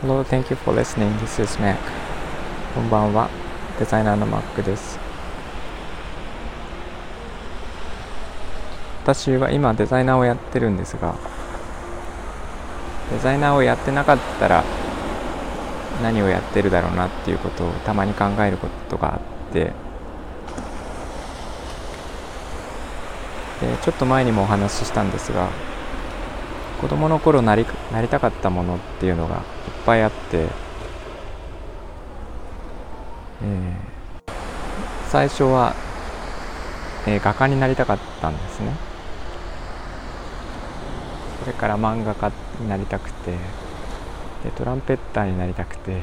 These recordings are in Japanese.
Hello, thank you for listening. This is Mac. こんばんは。デザイナーの Mac です。私は今デザイナーをやってるんですが、デザイナーをやってなかったら何をやってるだろうなっていうことをたまに考えることがあってでちょっと前にもお話ししたんですが子供の頃なりなりたかったものっていうのがいっぱいあって、えー、最初は、えー、画家になりたかったんですね。それから漫画家になりたくてでトランペッターになりたくて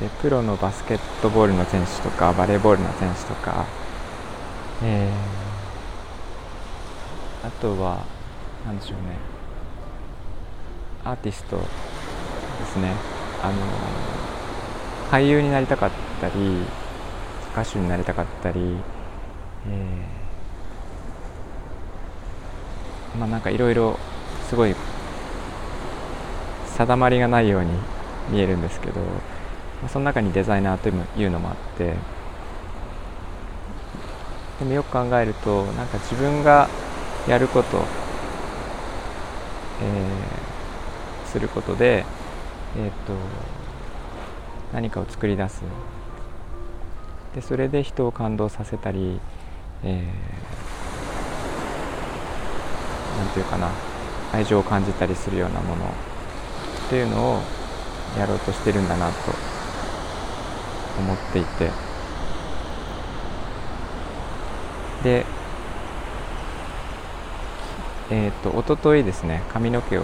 でプロのバスケットボールの選手とかバレーボールの選手とか、えー、あとは何でしょうね。アーティストですね。あの俳優になりたかったり歌手になりたかったり、えー、まあなんかいろいろすごい定まりがないように見えるんですけどその中にデザイナーというのもあってでもよく考えるとなんか自分がやること、えー、することで、えーと、何かを作り出す。でそれで人を感動させたり、えー、なんていうかな愛情を感じたりするようなものっていうのをやろうとしてるんだなと思っていて。でえっ、ー、と一昨日ですね髪の毛を、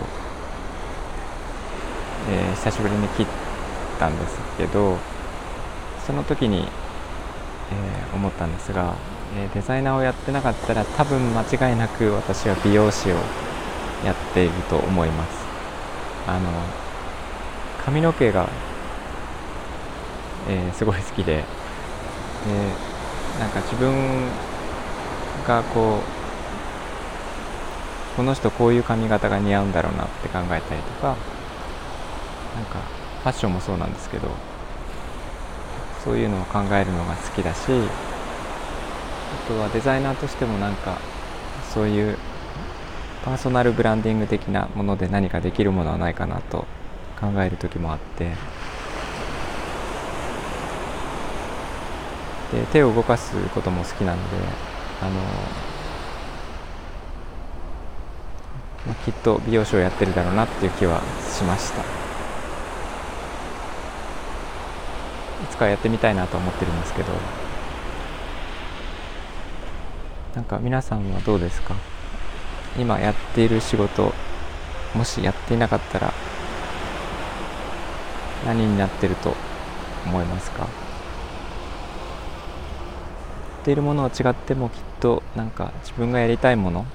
えー、久しぶりに切ったんですけどその時に、えー、思ったんですが、えデザイナーをやってなかったら多分間違いなく私は美容師をやっていると思います。あの髪の毛が、えー、すごい好きででなんか自分がこうこの人こういう髪型が似合うんだろうなって考えたりとかなんかファッションもそうなんですけどそういうのを考えるのが好きだしあとはデザイナーとしてもなんかそういうパーソナルブランディング的なもので何かできるものはないかなと考える時もあって。で手を動かすことも好きなのであの、まあ、きっと美容師をやってるだろうなっていう気はしました。いつかやってみたいなと思ってるんですけど。なんか皆さんはどうですか？今やっている仕事もしやっていなかったら何になってると思いますか？やっているものは違ってもきっとなんか自分がやりたいもの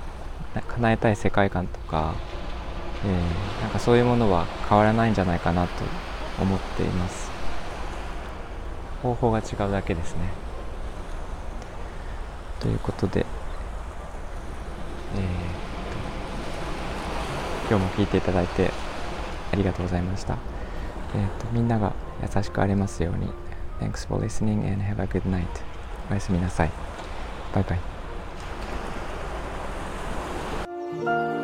叶えたい世界観とか、えー、なんかそういうものは変わらないんじゃないかなと思っています方法が違うだけですねということでえー今日も聞いていただいてありがとうございました。えーと、みんなが優しくありますように。Thanks for listening and have a good night. おやすみなさい。バイバイ。啊。